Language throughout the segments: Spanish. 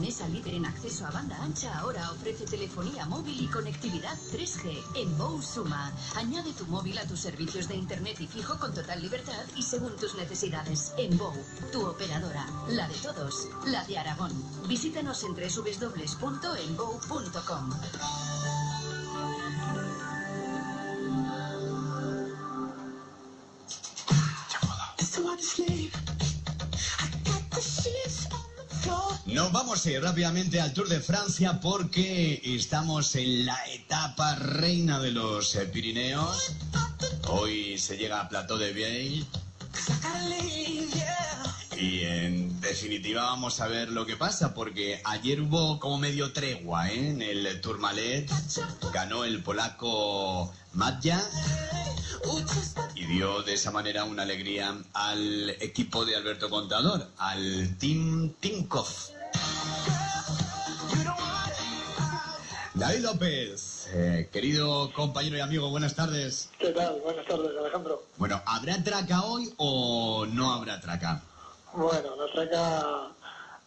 Aragonesa líder en acceso a banda ancha ahora ofrece telefonía móvil y conectividad 3G en Bow Suma. Añade tu móvil a tus servicios de internet y fijo con total libertad y según tus necesidades. En Bow, tu operadora, la de todos, la de Aragón. Visítanos en www.enbow.com. Nos vamos a ir rápidamente al Tour de Francia porque estamos en la etapa reina de los eh, Pirineos. Hoy se llega a Plateau de Vieille. Y en definitiva vamos a ver lo que pasa, porque ayer hubo como medio tregua ¿eh? en el Tourmalet. Ganó el polaco Matja y dio de esa manera una alegría al equipo de Alberto Contador, al Team Tinkoff. David López, eh, querido compañero y amigo, buenas tardes. ¿Qué tal? Buenas tardes, Alejandro. Bueno, ¿habrá traca hoy o no habrá traca? Bueno, la traca,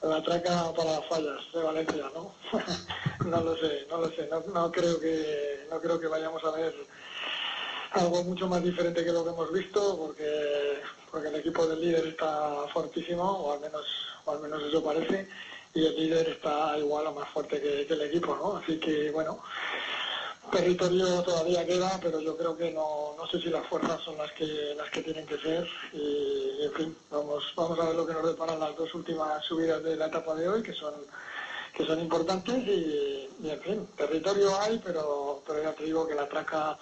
la traca para las fallas de Valencia, ¿no? no lo sé, no lo sé. No, no, creo que, no creo que vayamos a ver algo mucho más diferente que lo que hemos visto, porque, porque el equipo del líder está fortísimo, o al menos, o al menos eso parece y el líder está igual o más fuerte que, el equipo, ¿no? Así que, bueno, territorio todavía queda, pero yo creo que no, no sé si las fuerzas son las que las que tienen que ser y, en fin, vamos vamos a ver lo que nos deparan las dos últimas subidas de la etapa de hoy, que son que son importantes y, en fin, territorio hay, pero, pero ya te digo que la traca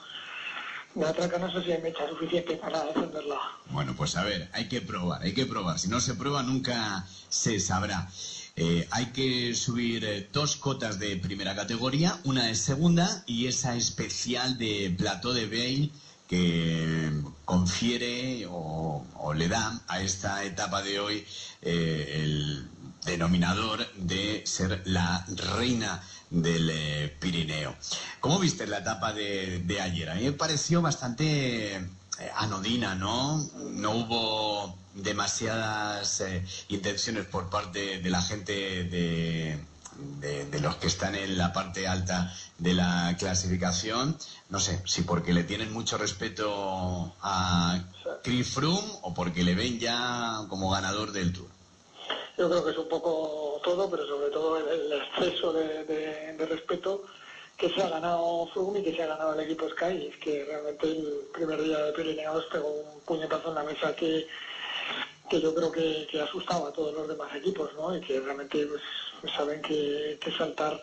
la traca no sé si hay mecha suficiente para defenderla. Bueno, pues a ver, hay que probar, hay que probar. Si no se prueba, nunca se sabrá. Eh, hay que subir eh, dos cotas de primera categoría, una de segunda y esa especial de Plateau de Bale que confiere o, le da a esta etapa de hoy eh, el denominador de ser la reina del Pirineo. ¿Cómo viste la etapa de, de ayer? A mí me pareció bastante anodina, ¿no? No hubo demasiadas eh, intenciones por parte de la gente de, de, los que están en la parte alta de la clasificación. No sé, si porque le tienen mucho respeto a Chris Froome o porque le ven ya como ganador del Tour. Yo creo que es un poco todo, pero sobre todo el, exceso de, de, respeto que se ha ganado Froome y que se ha ganado el equipo Sky. Es que realmente el primer día de Pirineos pegó un puñetazo en la mesa que que yo creo que, que, asustaba a todos los demás equipos, ¿no? Y que realmente pues, saben que, saltar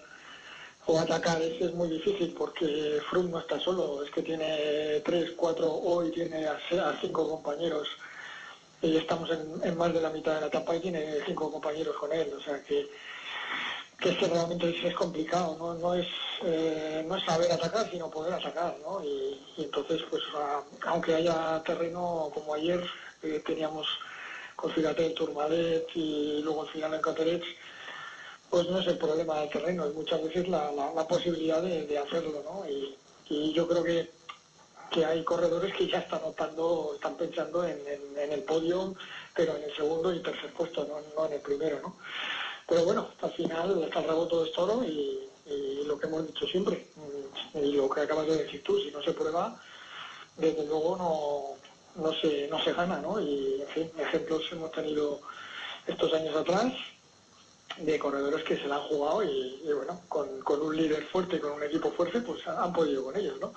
o atacar es, muy difícil porque Froome no está solo, es que tiene tres, cuatro, hoy tiene a, cinco compañeros y estamos en, más de la mitad de la etapa y tiene cinco compañeros con él, o sea que, que es que realmente es, complicado, ¿no? No es, eh, no es saber atacar, sino poder atacar, ¿no? Y, entonces, pues aunque haya terreno como ayer, eh, teníamos con fíjate el Turmalet y luego al final en Caterets, pues no es el problema del terreno, es muchas veces la, la, posibilidad de, hacerlo, ¿no? Y, yo creo que, que, hay corredores que ya están optando, están pensando en, el podio, pero en el segundo y tercer puesto, no, en el primero, ¿no? Pero bueno, al final hasta el rabo todo es toro y, lo que hemos dicho siempre, y lo que acabas de decir tú, si no se prueba, desde luego no, no se, no se gana, ¿no? Y, en fin, ejemplos hemos tenido estos años atrás de corredores que se la han jugado y, bueno, con, un líder fuerte, con un equipo fuerte, pues han podido con ellos, ¿no?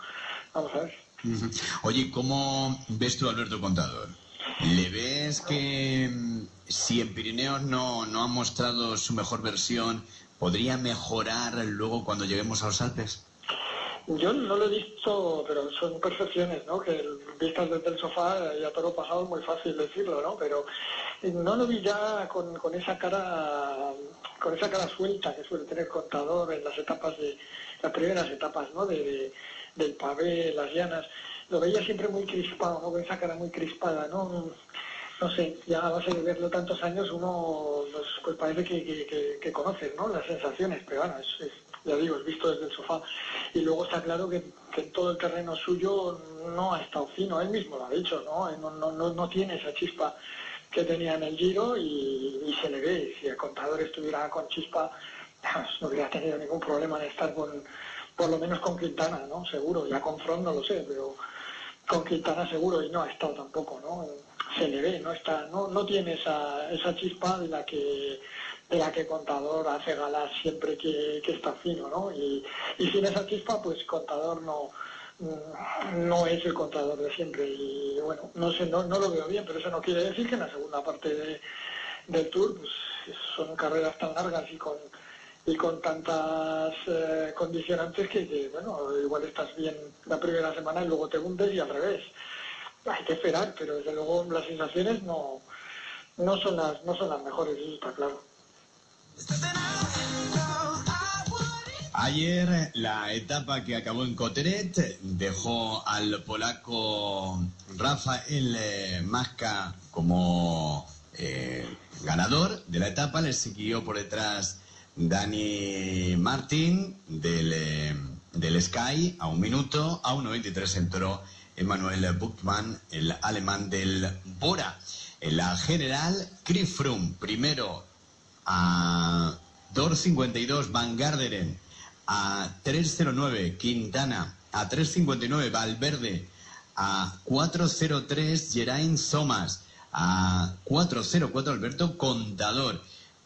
Vamos a ver. Oye, ¿cómo ves tú Alberto Contador? ¿Le ves que mm, si en Pirineos no, no ha mostrado su mejor versión, podría mejorar luego cuando lleguemos a los Alpes? Yo no lo he visto, pero son percepciones, ¿no? Que vistas desde el sofá ya todo pasado es muy fácil decirlo, ¿no? Pero no lo vi ya con, con esa cara con esa cara suelta que suele tener contador en las etapas de las primeras etapas, ¿no? De, del pavé, las llanas. Lo veía siempre muy crispado, ¿no? Con esa cara muy crispada, ¿no? No sé, ya a base de verlo tantos años uno pues, pues parece que, que, que, conoce, ¿no? Las sensaciones, pero bueno, es ya digo, es visto desde el sofá. Y luego está claro que, en todo el terreno suyo no ha estado fino, él mismo lo ha dicho, ¿no? No, no, no, tiene esa chispa que tenía en el giro y, se le ve. Si el contador estuviera con chispa, pues, no hubiera tenido ningún problema en estar con, por lo menos con Quintana, ¿no? Seguro, ya con Front no lo sé, pero con Quintana seguro y no ha estado tampoco, ¿no? Se le ve, no está, no, no tiene esa, esa chispa de la que de la que Contador hace gala siempre que, está fino, ¿no? Y, sin esa chispa, pues Contador no, no es el contador de siempre. Y bueno, no sé, no, no lo veo bien, pero eso no quiere decir que en la segunda parte del Tour, pues son carreras tan largas y con y con tantas eh, condicionantes que, bueno, igual estás bien la primera semana y luego te hundes y al revés. Hay que esperar, pero desde luego las sensaciones no, no son las no son las mejores, eso está claro. Ayer la etapa que acabó en Coteret dejó al polaco Rafael eh, Masca como eh, ganador de la etapa. Le siguió por detrás Dani Martín del, eh, del Sky a un minuto. A 1.23 entró Emanuel Buchmann, el alemán del Bora. La general, Chris Froome, primero a 2.52 Van Garderen, a 3.09 Quintana, a 3.59 Valverde, a 4.03 Geraint Somas, a 4.04 Alberto Contador,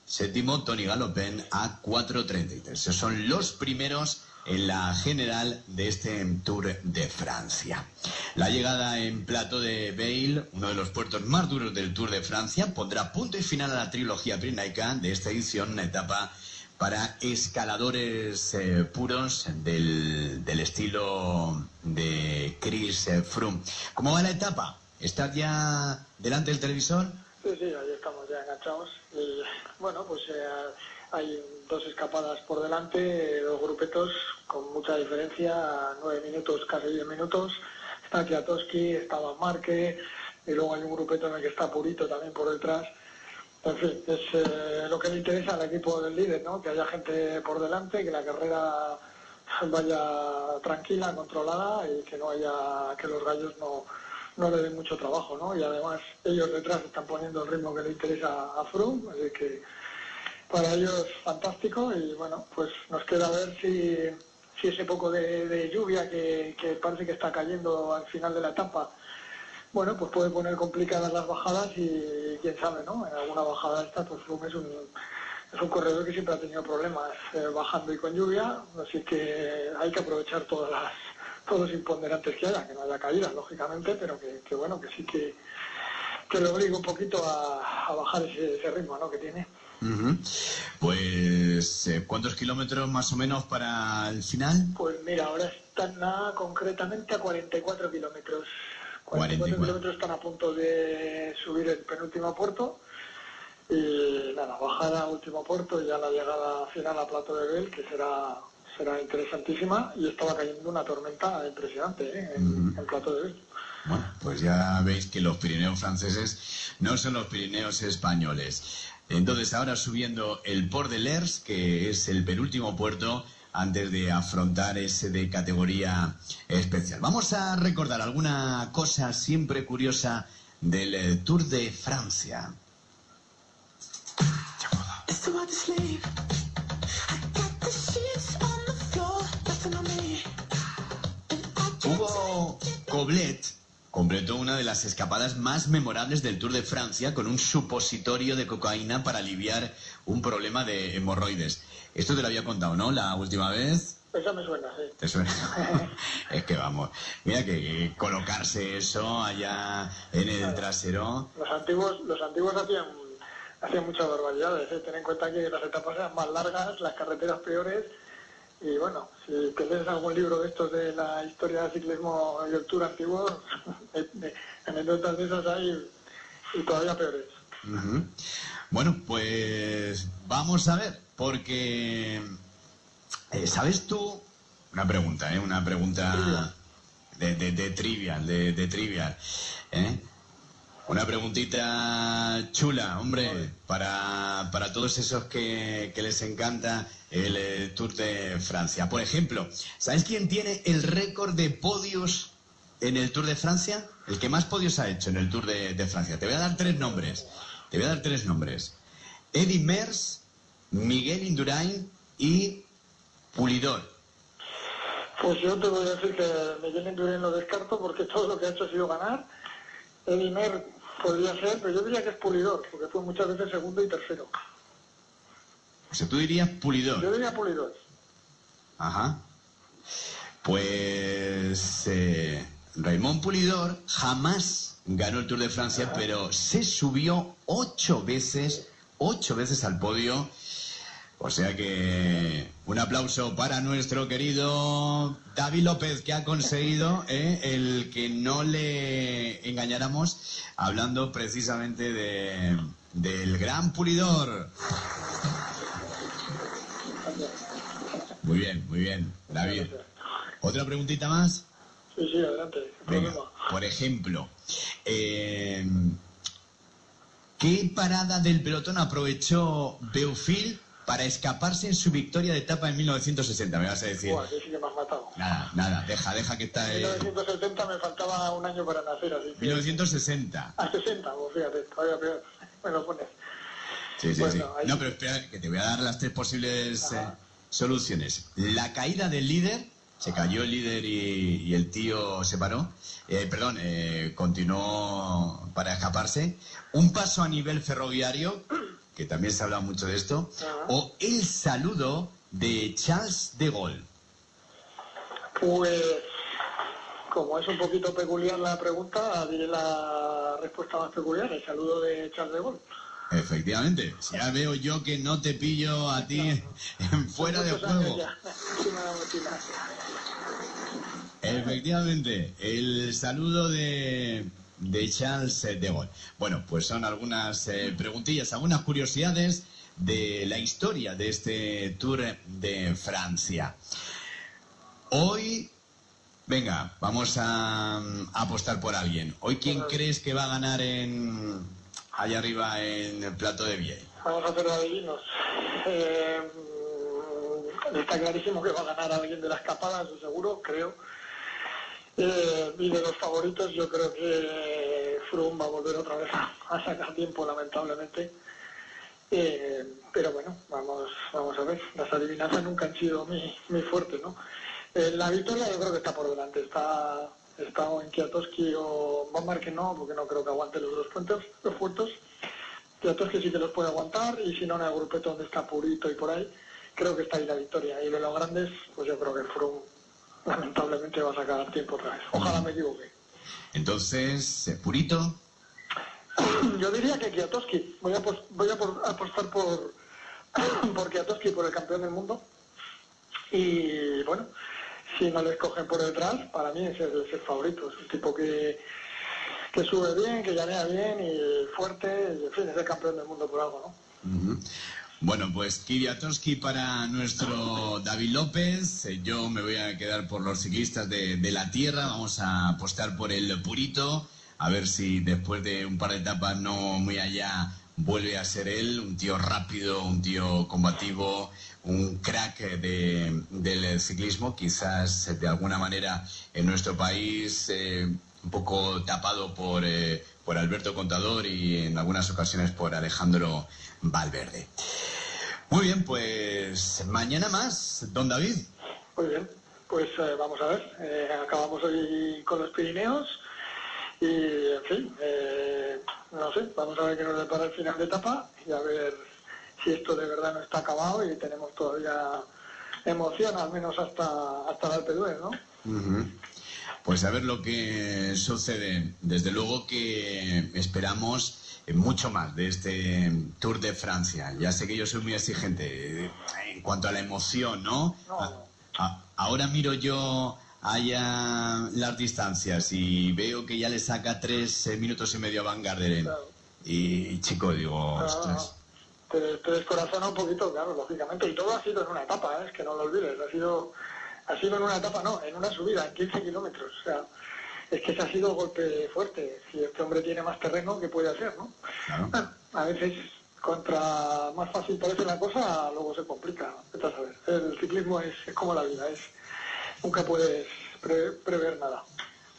séptimo Tony Galopen a 4.33. Esos son los primeros en la general de este Tour de Francia. La llegada en plato de Bale, uno de los puertos más duros del Tour de Francia, pondrá punto y final a la trilogía Pirenaica de esta edición, una etapa para escaladores eh, puros del, estilo de Chris Froome. ¿Cómo va la etapa? ¿Estás ya delante del televisor? Sí, sí, ahí estamos ya enganchados. Y bueno, pues eh, hay dos escapadas por delante, dos grupetos con mucha diferencia, nueve minutos, casi diez minutos. Está Kiatowski, estaba Marque, y luego hay un grupeto en el que está Purito también por detrás. En fin, es eh, lo que le interesa al equipo del líder, ¿no? Que haya gente por delante, que la carrera vaya tranquila, controlada y que no haya, que los gallos no, no le den mucho trabajo, ¿no? Y además ellos detrás están poniendo el ritmo que le interesa a Froome, así que para ellos fantástico y bueno, pues nos queda ver si, ese poco de, lluvia que, parece que está cayendo al final de la etapa, bueno, pues puede poner complicadas las bajadas y quién sabe, ¿no? En alguna bajada esta, pues es un, es un corredor que siempre ha tenido problemas eh, bajando y con lluvia, así que hay que aprovechar todas las, todos los imponderantes que haya, que no haya caídas, lógicamente, pero que, bueno, que sí que, que le obliga un poquito a, bajar ese, ese ritmo ¿no? que tiene. Pues, eh, ¿cuántos kilómetros más o menos para el final? Pues mira, ahora están nada concretamente a 44 kilómetros. 44, kilómetros están a punto de subir el penúltimo puerto y nada, bajada a último puerto y ya la llegada final a Plato de Bel, que será será interesantísima y estaba cayendo una tormenta impresionante ¿eh? en, el Plato de Bel. Bueno, pues ya veis que los Pirineos franceses no son los Pirineos españoles. Entonces, ahora subiendo el Port de Lers, que es el penúltimo puerto antes de afrontar ese de categoría especial. Vamos a recordar alguna cosa siempre curiosa del eh, Tour de Francia. Hugo Coblet completó una de las escapadas más memorables del Tour de Francia con un supositorio de cocaína para aliviar un problema de hemorroides. Esto te lo había contado, ¿no? La última vez. Eso me suena, sí. ¿Te suena? es que vamos. Mira que, colocarse eso allá en el trasero. Los antiguos, los antiguos hacían, hacían muchas barbaridades. ¿eh? Ten en cuenta que las etapas eran más largas, las carreteras peores y bueno, si te lees algún libro de estos de la historia del ciclismo y el tour antiguo, anécdotas de esas hay y todavía peores. Bueno, pues vamos a ver, porque eh, ¿sabes tú? Una pregunta, ¿eh? Una pregunta de, de, de trivial, de, de trivial, ¿eh? Una preguntita chula, hombre, para, para todos esos que, que les encanta el, eh, Tour de Francia. Por ejemplo, ¿sabes quién tiene el récord de podios en el Tour de Francia? El que más podios ha hecho en el Tour de, Francia. Te voy a dar tres nombres. Te voy a dar tres nombres. Eddy Mers, Miguel Indurain y Pulidor. Pues yo te voy a decir que Miguel Indurain lo descarto porque todo lo que ha hecho ha sido ganar. Eddy Merckx podría ser, pero yo diría que es Pulidor, porque fue muchas veces segundo y tercero. O sea, tú dirías Pulidor. Yo diría Pulidor. Ajá. Pues eh, Raymond Pulidor jamás ganó el Tour de Francia, pero se subió ocho veces, ocho veces al podio. O sea que un aplauso para nuestro querido David López que ha conseguido eh, el que no le engañáramos hablando precisamente de, del gran pulidor. Muy bien, muy bien, David. ¿Otra preguntita más? Sí, sí, adelante. Venga, por ejemplo, eh, ¿qué parada del pelotón aprovechó Beufil para escaparse en su victoria de etapa en 1960? Me vas a decir. Aquí sí que me has matado. Nada, nada, deja, deja que está En en 1970 me faltaba un año para nacer, así que... 1960. A 60, pues fíjate, todavía peor. Me lo pones. Sí, sí, Bueno, sí. ahí- No, pero espera, que te voy a dar las tres posibles eh, soluciones. La caída del líder, se cayó el líder y, y el tío se paró. Eh, perdón, eh, continuó para escaparse. Un paso a nivel ferroviario, que también se habla mucho de esto. Ajá. O el saludo de Charles de Gaulle. Pues, como es un poquito peculiar la pregunta, diré la respuesta más peculiar, el saludo de Charles de Gaulle. Efectivamente, ya veo yo que no te pillo a ti en fuera de juego. Efectivamente, el saludo de, de Charles de Gaulle. Bueno, pues son algunas eh, preguntillas, algunas curiosidades de la historia de este Tour de Francia. Hoy, venga, vamos a, a apostar por alguien. Hoy, ¿quién crees que va a ganar en allá arriba en el plato de Viey? Vamos a hacer adivinos. Eh, mm, está clarísimo que va a ganar alguien de la escapada, eso seguro, creo. Eh, y de los favoritos yo creo que Froome va a volver otra vez a, sacar tiempo, lamentablemente. Eh, pero bueno, vamos, vamos a ver. Las adivinanzas nunca han sido mi, mi fuerte, ¿no? Eh, la victoria yo creo que está por delante. Está, está o en Kwiatkowski o Van Marken no, porque no creo que aguante los dos puentes, los puertos. Kwiatkowski sí que los puede aguantar y si no en el grupeto donde está Purito y por ahí, creo que está ahí la victoria. Y de los grandes, pues yo creo que Froome lamentablemente va a sacar tiempo otra vez. Ojalá me equivoque. Entonces, eh, Purito, Yo diría que Kwiatkowski. Voy a, voy a por- apostar por, por Kwiatkowski, por el campeón del mundo. Y bueno, si no le escogen por detrás, para mí es el, es el favorito. Es un tipo que, que sube bien, que llanea bien y fuerte. Y en fin, es el campeón del mundo por algo, ¿no? Bueno, pues Kiriatowski para nuestro David López. Yo me voy a quedar por los ciclistas de, de la tierra. Vamos a apostar por el Purito. A ver si después de un par de etapas no muy allá vuelve a ser él. Un tío rápido, un tío combativo, un crack de- del ciclismo. Quizás de alguna manera en nuestro país eh, un poco tapado por, eh, por Alberto Contador y en algunas ocasiones por Alejandro Valverde. Muy bien, pues mañana más, don David. Muy bien, pues eh, vamos a ver. Eh, acabamos hoy con los Pirineos y, en fin, eh, no sé, vamos a ver qué nos depara el final de etapa y a ver si esto de verdad no está acabado y tenemos todavía emoción, al menos hasta, hasta el Alpe ¿no? Pues a ver lo que sucede. Desde luego que esperamos eh, mucho más de este Tour de Francia. Ya sé que yo soy muy exigente eh, en cuanto a la emoción, ¿no? No, Ah, ahora miro yo allá las distancias y veo que ya le saca tres eh, minutos y medio a Van Garderen. Y chico, digo, ostras. Te, te, descorazona un poquito, claro, lógicamente. Y todo ha sido en una etapa, ¿eh? es que no lo olvides. Ha sido, ha sido en una etapa, no, en una subida, en 15 kilómetros. O sea, es que ese ha sido golpe fuerte. Si este hombre tiene más terreno, ¿qué puede hacer, no? a veces contra más fácil parece la cosa, luego se complica. El ciclismo es, como la vida, es nunca puedes prever nada.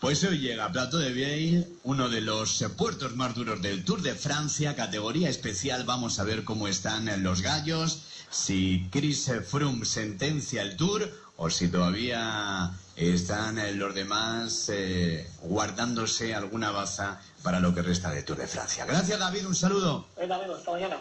Pues hoy llega Plato de Vieille, uno de los puertos más duros del Tour de Francia, categoría especial. Vamos a ver cómo están los gallos, si Chris Froome sentencia el Tour o si todavía están los demás eh, guardándose alguna baza para lo que resta de Tour de Francia. Gracias David, un saludo. Venga, amigo, hasta mañana.